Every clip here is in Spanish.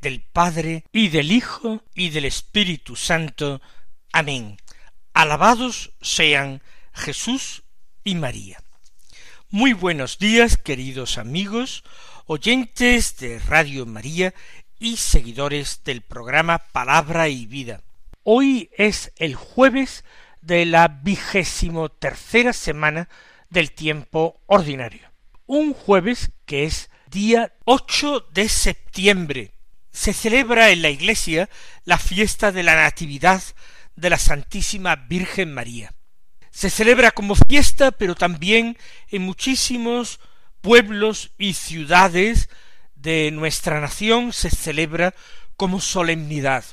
del Padre y del Hijo y del Espíritu Santo. Amén. Alabados sean Jesús y María. Muy buenos días, queridos amigos, oyentes de Radio María y seguidores del programa Palabra y Vida. Hoy es el jueves de la vigésimo tercera semana del tiempo ordinario. Un jueves que es día 8 de septiembre. Se celebra en la iglesia la fiesta de la Natividad de la Santísima Virgen María. Se celebra como fiesta, pero también en muchísimos pueblos y ciudades de nuestra nación se celebra como solemnidad,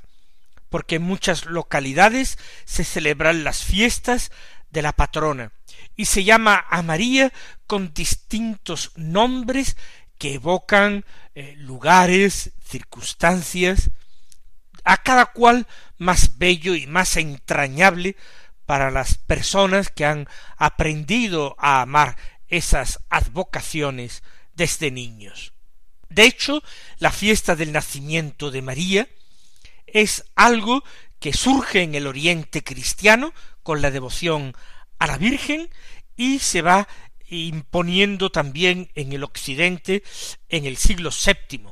porque en muchas localidades se celebran las fiestas de la patrona, y se llama a María con distintos nombres que evocan eh, lugares, circunstancias, a cada cual más bello y más entrañable para las personas que han aprendido a amar esas advocaciones desde niños. De hecho, la fiesta del nacimiento de María es algo que surge en el oriente cristiano con la devoción a la Virgen y se va imponiendo también en el occidente en el siglo VII,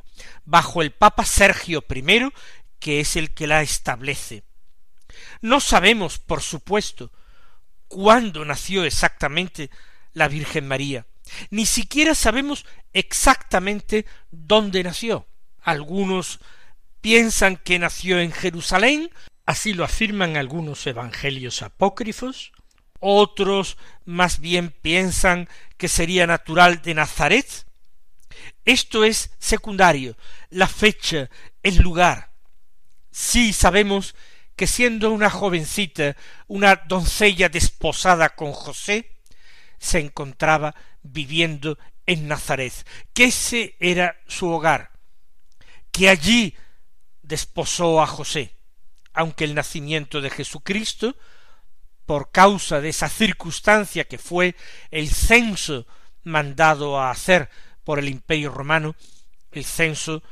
bajo el Papa Sergio I, que es el que la establece. No sabemos, por supuesto, cuándo nació exactamente la Virgen María, ni siquiera sabemos exactamente dónde nació. Algunos piensan que nació en Jerusalén, así lo afirman algunos evangelios apócrifos, otros más bien piensan que sería natural de Nazaret. Esto es secundario, la fecha, el lugar. Sí sabemos que siendo una jovencita, una doncella desposada con José, se encontraba viviendo en Nazaret, que ese era su hogar, que allí desposó a José, aunque el nacimiento de Jesucristo por causa de esa circunstancia que fue el censo mandado a hacer por el imperio romano, el censo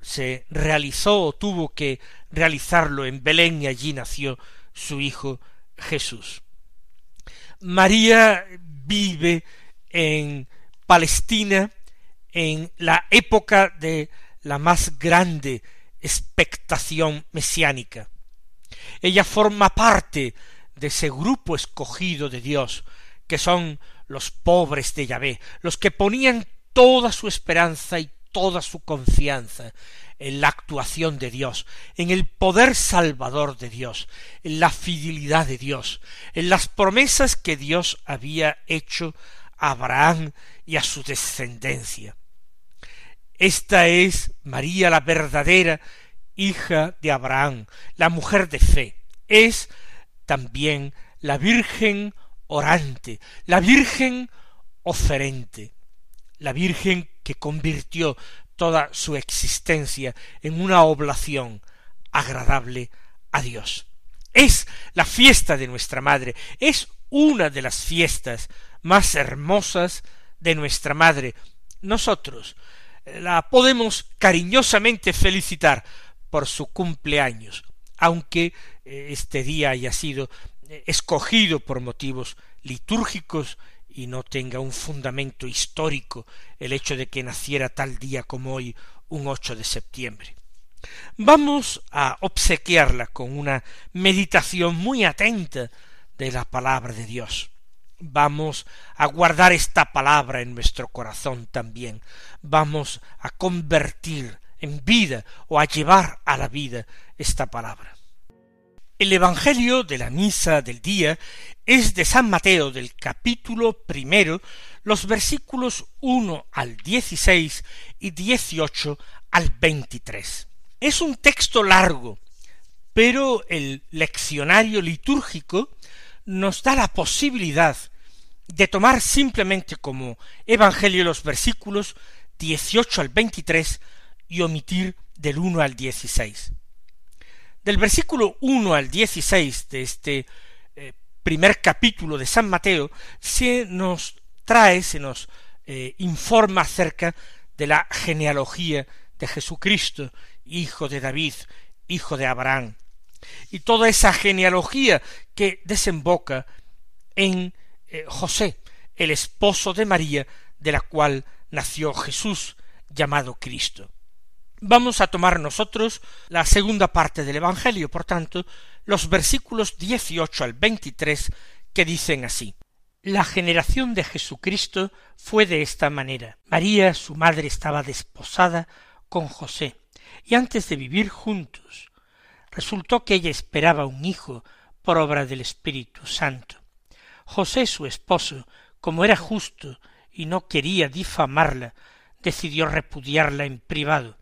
se realizó o tuvo que realizarlo en Belén y allí nació su hijo Jesús. María vive en Palestina en la época de la más grande expectación mesiánica. Ella forma parte de ese grupo escogido de Dios, que son los pobres de Yahvé, los que ponían toda su esperanza y toda su confianza en la actuación de Dios, en el poder salvador de Dios, en la fidelidad de Dios, en las promesas que Dios había hecho a Abraham y a su descendencia. Esta es María la verdadera hija de Abraham, la mujer de fe, es también la Virgen orante, la Virgen oferente, la Virgen que convirtió toda su existencia en una oblación agradable a Dios. Es la fiesta de nuestra Madre, es una de las fiestas más hermosas de nuestra Madre. Nosotros la podemos cariñosamente felicitar por su cumpleaños, aunque eh, este día haya sido eh, escogido por motivos litúrgicos y no tenga un fundamento histórico el hecho de que naciera tal día como hoy, un 8 de septiembre. Vamos a obsequiarla con una meditación muy atenta de la palabra de Dios. Vamos a guardar esta palabra en nuestro corazón también. Vamos a convertir en vida o a llevar a la vida esta palabra. El Evangelio de la misa del día es de San Mateo del capítulo primero, los versículos uno al dieciséis y dieciocho al veintitrés. Es un texto largo, pero el leccionario litúrgico nos da la posibilidad de tomar simplemente como evangelio los versículos 18 al 23 y omitir del 1 al 16. Del versículo 1 al 16 de este eh, primer capítulo de San Mateo se nos trae, se nos eh, informa acerca de la genealogía de Jesucristo, hijo de David, hijo de Abraham, y toda esa genealogía que desemboca en eh, José, el esposo de María, de la cual nació Jesús, llamado Cristo. Vamos a tomar nosotros la segunda parte del Evangelio, por tanto, los versículos dieciocho al veintitrés, que dicen así La generación de Jesucristo fue de esta manera. María, su madre, estaba desposada con José, y antes de vivir juntos, Resultó que ella esperaba un hijo por obra del Espíritu Santo. José, su esposo, como era justo y no quería difamarla, decidió repudiarla en privado,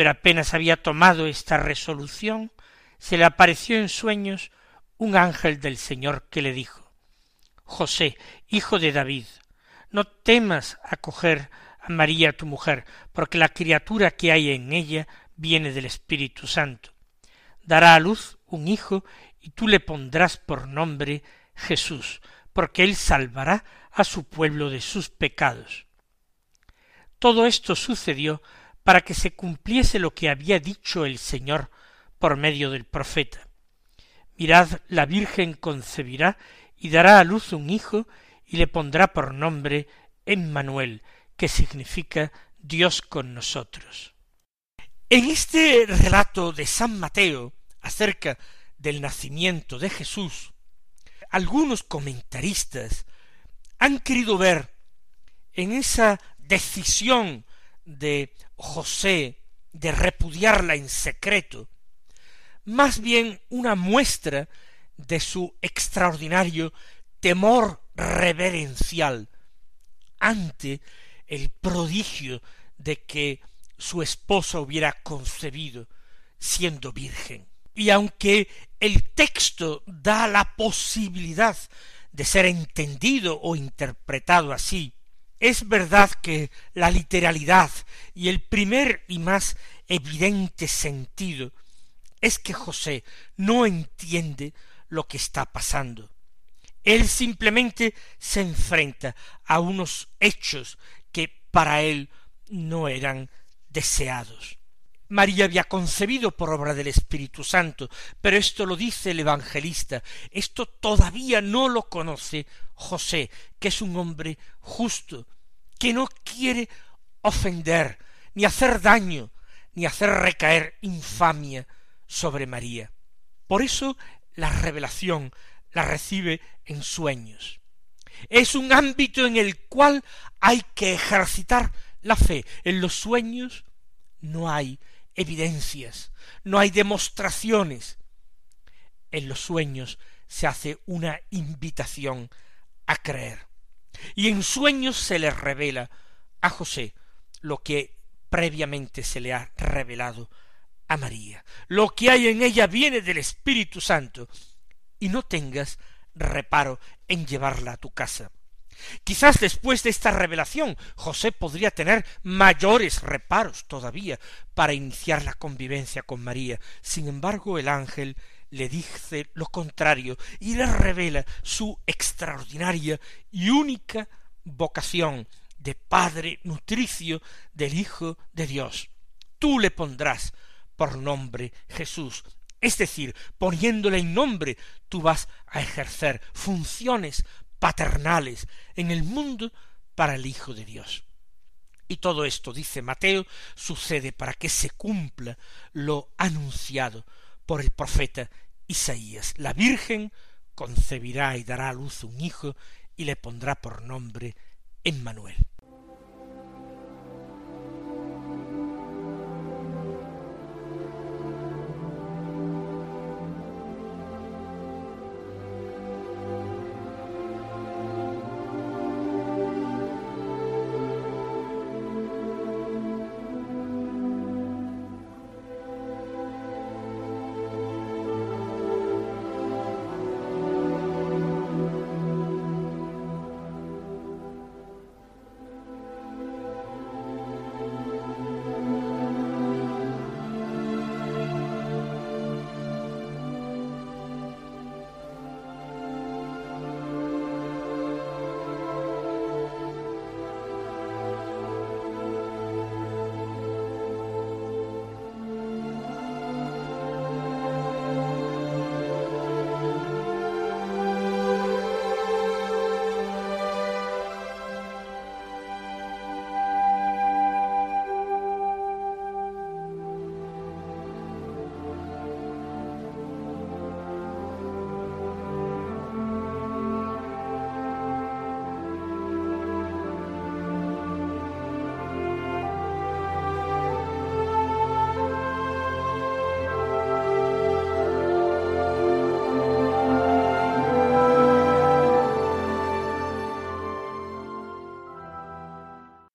pero apenas había tomado esta resolución, se le apareció en sueños un ángel del Señor que le dijo José, hijo de David, no temas acoger a María tu mujer, porque la criatura que hay en ella viene del Espíritu Santo dará a luz un hijo y tú le pondrás por nombre Jesús, porque él salvará a su pueblo de sus pecados. Todo esto sucedió para que se cumpliese lo que había dicho el Señor por medio del profeta. Mirad, la Virgen concebirá y dará a luz un hijo y le pondrá por nombre Emmanuel, que significa Dios con nosotros. En este relato de San Mateo, acerca del nacimiento de Jesús, algunos comentaristas han querido ver en esa decisión de José de repudiarla en secreto, más bien una muestra de su extraordinario temor reverencial ante el prodigio de que su esposa hubiera concebido siendo virgen. Y aunque el texto da la posibilidad de ser entendido o interpretado así, es verdad que la literalidad y el primer y más evidente sentido es que José no entiende lo que está pasando. Él simplemente se enfrenta a unos hechos que para él no eran deseados. María había concebido por obra del Espíritu Santo, pero esto lo dice el evangelista, esto todavía no lo conoce José, que es un hombre justo, que no quiere ofender, ni hacer daño, ni hacer recaer infamia sobre María. Por eso la revelación la recibe en sueños. Es un ámbito en el cual hay que ejercitar la fe. En los sueños no hay evidencias, no hay demostraciones. En los sueños se hace una invitación a creer. Y en sueños se le revela a José lo que previamente se le ha revelado a María. Lo que hay en ella viene del Espíritu Santo. Y no tengas reparo en llevarla a tu casa. Quizás después de esta revelación José podría tener mayores reparos todavía para iniciar la convivencia con María. Sin embargo, el ángel le dice lo contrario y le revela su extraordinaria y única vocación de padre nutricio del Hijo de Dios. Tú le pondrás por nombre Jesús, es decir, poniéndole en nombre, tú vas a ejercer funciones paternales en el mundo para el Hijo de Dios. Y todo esto, dice Mateo, sucede para que se cumpla lo anunciado por el profeta Isaías. La Virgen concebirá y dará a luz un hijo y le pondrá por nombre Emmanuel.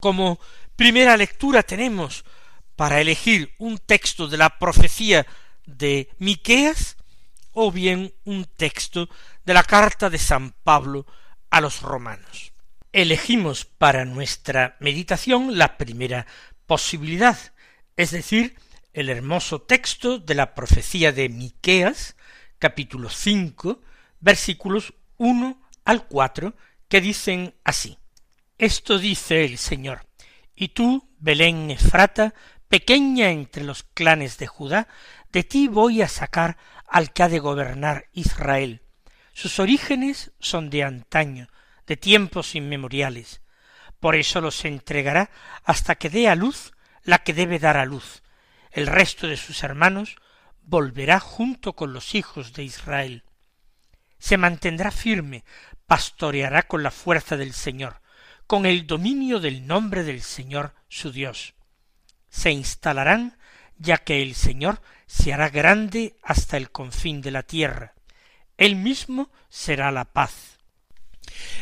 Como primera lectura tenemos para elegir un texto de la profecía de Miqueas o bien un texto de la carta de San Pablo a los romanos. Elegimos para nuestra meditación la primera posibilidad, es decir, el hermoso texto de la profecía de Miqueas, capítulo cinco, versículos uno al cuatro, que dicen así. Esto dice el Señor, y tú, Belén Efrata, pequeña entre los clanes de Judá, de ti voy a sacar al que ha de gobernar Israel. Sus orígenes son de antaño, de tiempos inmemoriales. Por eso los entregará hasta que dé a luz la que debe dar a luz. El resto de sus hermanos volverá junto con los hijos de Israel. Se mantendrá firme, pastoreará con la fuerza del Señor, con el dominio del nombre del Señor su Dios. Se instalarán, ya que el Señor se hará grande hasta el confín de la tierra. Él mismo será la paz.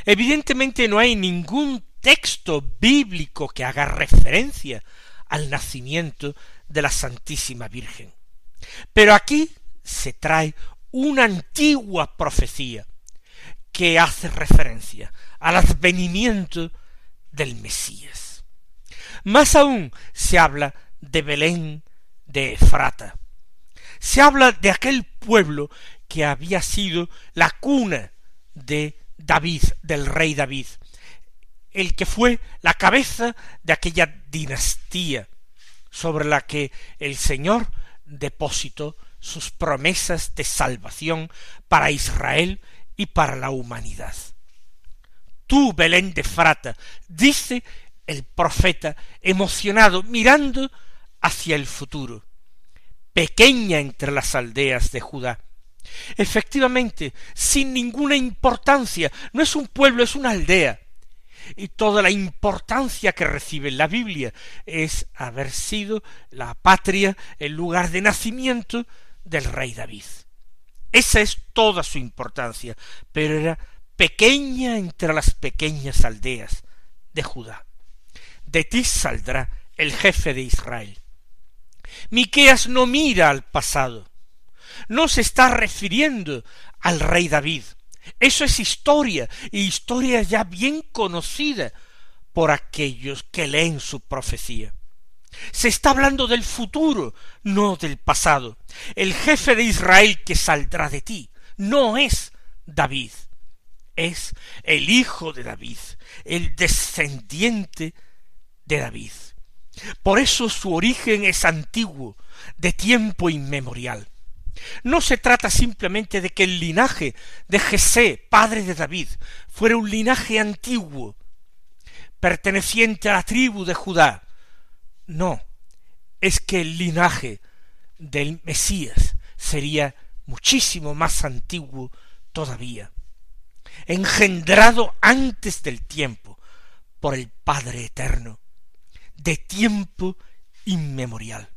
Evidentemente no hay ningún texto bíblico que haga referencia al nacimiento de la Santísima Virgen. Pero aquí se trae una antigua profecía que hace referencia al advenimiento del Mesías. Más aún se habla de Belén de Efrata. Se habla de aquel pueblo que había sido la cuna de David, del rey David, el que fue la cabeza de aquella dinastía sobre la que el Señor depositó sus promesas de salvación para Israel y para la humanidad. Tú, Belén de Frata, dice el profeta emocionado, mirando hacia el futuro, pequeña entre las aldeas de Judá. Efectivamente, sin ninguna importancia, no es un pueblo, es una aldea. Y toda la importancia que recibe la Biblia es haber sido la patria, el lugar de nacimiento del rey David. Esa es toda su importancia, pero era pequeña entre las pequeñas aldeas de Judá. De ti saldrá el jefe de Israel. Miqueas no mira al pasado, no se está refiriendo al rey David. Eso es historia, y historia ya bien conocida por aquellos que leen su profecía. Se está hablando del futuro, no del pasado. El jefe de Israel que saldrá de ti no es David, es el hijo de David, el descendiente de David. Por eso su origen es antiguo, de tiempo inmemorial. No se trata simplemente de que el linaje de Jesé, padre de David, fuera un linaje antiguo, perteneciente a la tribu de Judá. No, es que el linaje del Mesías sería muchísimo más antiguo todavía, engendrado antes del tiempo por el Padre Eterno, de tiempo inmemorial.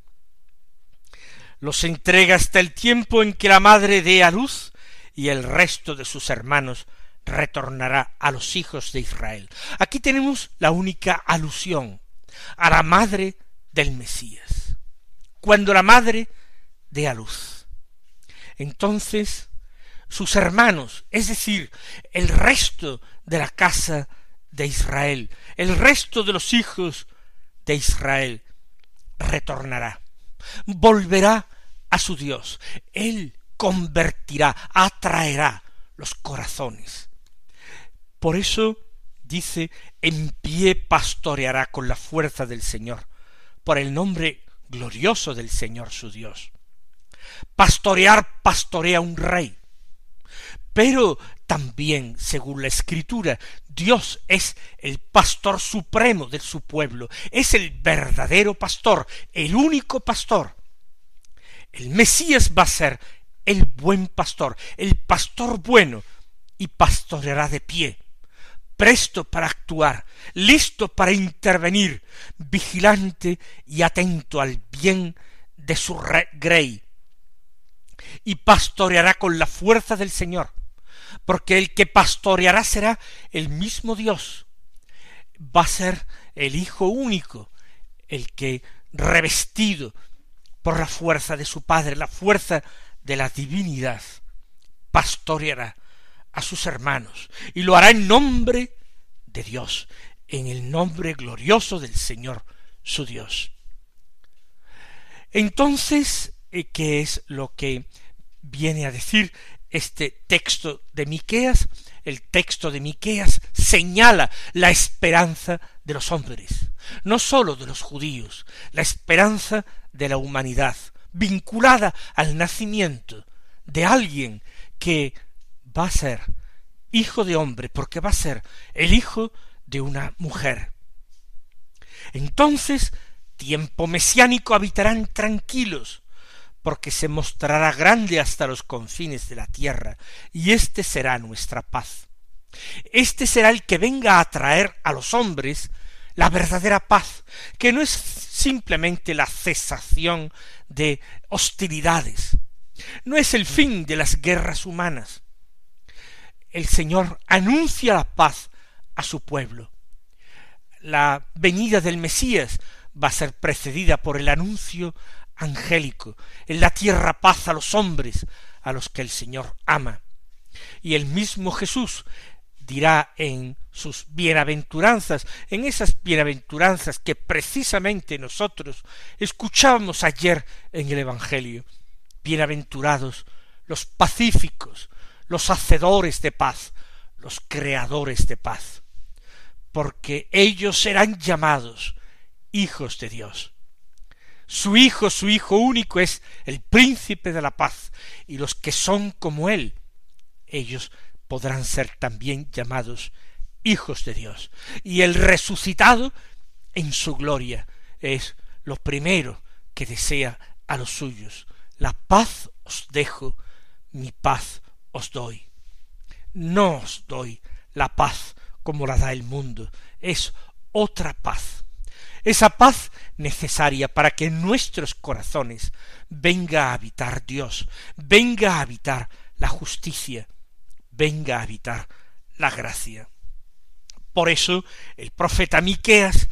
Los entrega hasta el tiempo en que la madre dé a luz y el resto de sus hermanos retornará a los hijos de Israel. Aquí tenemos la única alusión a la madre del Mesías. Cuando la madre dé a luz. Entonces sus hermanos, es decir, el resto de la casa de Israel, el resto de los hijos de Israel, retornará volverá a su Dios. Él convertirá, atraerá los corazones. Por eso dice, en pie pastoreará con la fuerza del Señor, por el nombre glorioso del Señor su Dios. Pastorear pastorea un rey. Pero también, según la Escritura, Dios es el pastor supremo de su pueblo, es el verdadero pastor, el único pastor. El Mesías va a ser el buen pastor, el pastor bueno, y pastoreará de pie, presto para actuar, listo para intervenir, vigilante y atento al bien de su grey, y pastoreará con la fuerza del Señor, porque el que pastoreará será el mismo Dios. Va a ser el Hijo único, el que revestido por la fuerza de su Padre, la fuerza de la divinidad, pastoreará a sus hermanos y lo hará en nombre de Dios, en el nombre glorioso del Señor su Dios. Entonces, eh, ¿qué es lo que viene a decir este texto de Miqueas? El texto de Miqueas señala la esperanza de los hombres, no sólo de los judíos, la esperanza de la humanidad, vinculada al nacimiento de alguien que va a ser hijo de hombre, porque va a ser el hijo de una mujer. Entonces, tiempo mesiánico habitarán tranquilos, porque se mostrará grande hasta los confines de la tierra, y éste será nuestra paz. Este será el que venga a traer a los hombres la verdadera paz, que no es simplemente la cesación de hostilidades, no es el fin de las guerras humanas. El Señor anuncia la paz a su pueblo. La venida del Mesías va a ser precedida por el anuncio angélico, en la tierra paz a los hombres, a los que el Señor ama. Y el mismo Jesús dirá en sus bienaventuranzas, en esas bienaventuranzas que precisamente nosotros escuchábamos ayer en el Evangelio. Bienaventurados los pacíficos, los hacedores de paz, los creadores de paz, porque ellos serán llamados hijos de Dios. Su Hijo, su Hijo único es el príncipe de la paz, y los que son como Él, ellos podrán ser también llamados hijos de Dios. Y el resucitado en su gloria es lo primero que desea a los suyos. La paz os dejo, mi paz os doy. No os doy la paz como la da el mundo, es otra paz. Esa paz necesaria para que en nuestros corazones venga a habitar Dios, venga a habitar la justicia, venga a habitar la gracia. Por eso el profeta Miqueas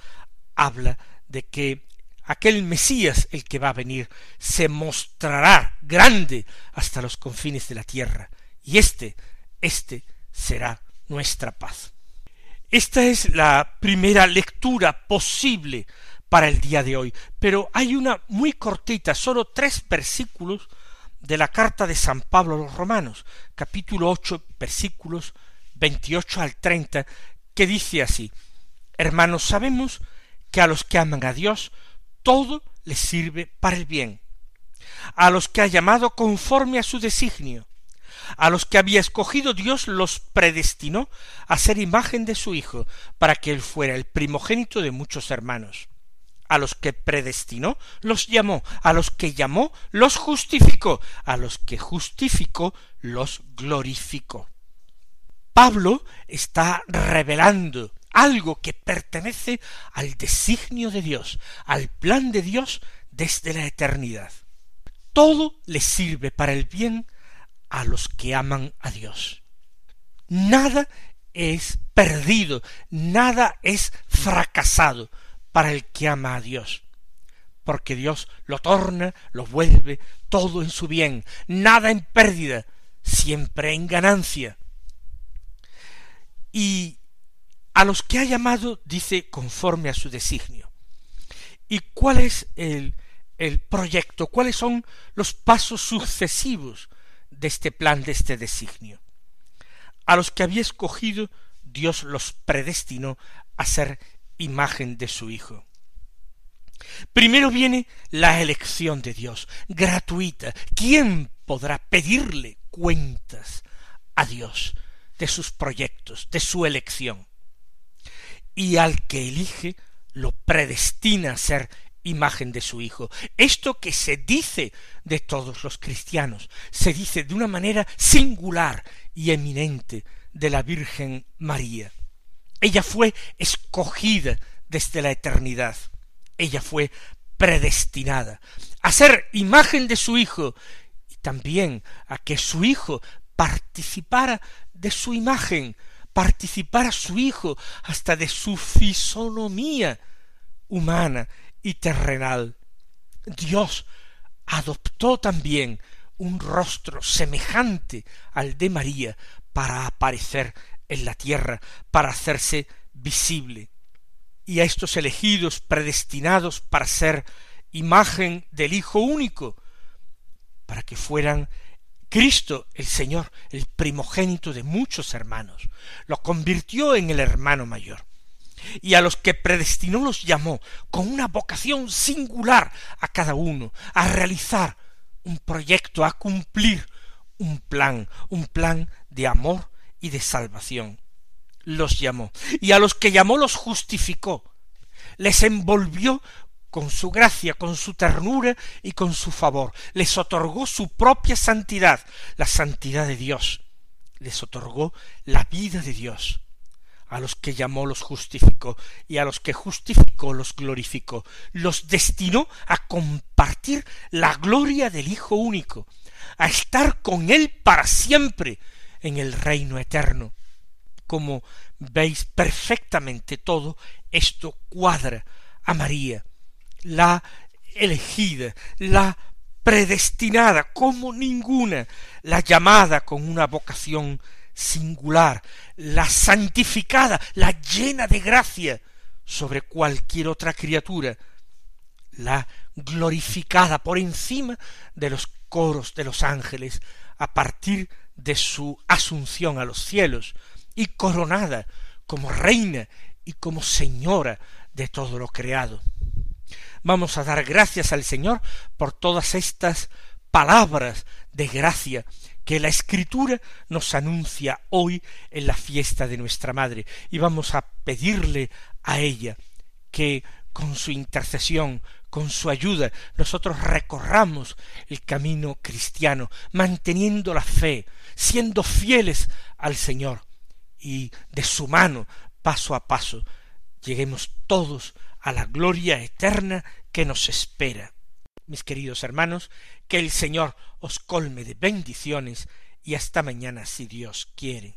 habla de que aquel Mesías, el que va a venir, se mostrará grande hasta los confines de la tierra, y este, este será nuestra paz. Esta es la primera lectura posible para el día de hoy, pero hay una muy cortita, solo tres versículos de la carta de San Pablo a los Romanos, capítulo ocho, versículos veintiocho al treinta, que dice así Hermanos, sabemos que a los que aman a Dios todo les sirve para el bien, a los que ha llamado conforme a su designio, a los que había escogido Dios los predestinó a ser imagen de su Hijo, para que él fuera el primogénito de muchos hermanos a los que predestinó, los llamó, a los que llamó, los justificó, a los que justificó, los glorificó. Pablo está revelando algo que pertenece al designio de Dios, al plan de Dios desde la eternidad. Todo le sirve para el bien a los que aman a Dios. Nada es perdido, nada es fracasado, para el que ama a Dios, porque Dios lo torna, lo vuelve todo en su bien, nada en pérdida, siempre en ganancia. Y a los que ha llamado, dice, conforme a su designio. ¿Y cuál es el, el proyecto? ¿Cuáles son los pasos sucesivos de este plan, de este designio? A los que había escogido, Dios los predestinó a ser imagen de su Hijo. Primero viene la elección de Dios, gratuita. ¿Quién podrá pedirle cuentas a Dios de sus proyectos, de su elección? Y al que elige lo predestina a ser imagen de su Hijo. Esto que se dice de todos los cristianos, se dice de una manera singular y eminente de la Virgen María. Ella fue escogida desde la eternidad. Ella fue predestinada a ser imagen de su Hijo y también a que su Hijo participara de su imagen participar a su Hijo hasta de su fisonomía humana y terrenal. Dios adoptó también un rostro semejante al de María para aparecer en la tierra, para hacerse visible. Y a estos elegidos predestinados para ser imagen del Hijo único, para que fueran Cristo el Señor, el primogénito de muchos hermanos, lo convirtió en el hermano mayor. Y a los que predestinó los llamó con una vocación singular a cada uno, a realizar un proyecto, a cumplir un plan, un plan de amor y de salvación. Los llamó. Y a los que llamó los justificó. Les envolvió con su gracia, con su ternura y con su favor. Les otorgó su propia santidad, la santidad de Dios. Les otorgó la vida de Dios. A los que llamó los justificó y a los que justificó los glorificó. Los destinó a compartir la gloria del Hijo único, a estar con Él para siempre en el reino eterno. Como veis perfectamente todo, esto cuadra a María, la elegida, la predestinada como ninguna, la llamada con una vocación singular, la santificada, la llena de gracia sobre cualquier otra criatura, la glorificada por encima de los coros de los ángeles a partir de su asunción a los cielos y coronada como reina y como señora de todo lo creado. Vamos a dar gracias al Señor por todas estas palabras de gracia que la Escritura nos anuncia hoy en la fiesta de nuestra Madre, y vamos a pedirle a ella que con su intercesión, con su ayuda, nosotros recorramos el camino cristiano, manteniendo la fe, siendo fieles al Señor, y de su mano, paso a paso, lleguemos todos a la gloria eterna que nos espera. Mis queridos hermanos, que el Señor os colme de bendiciones y hasta mañana si Dios quiere.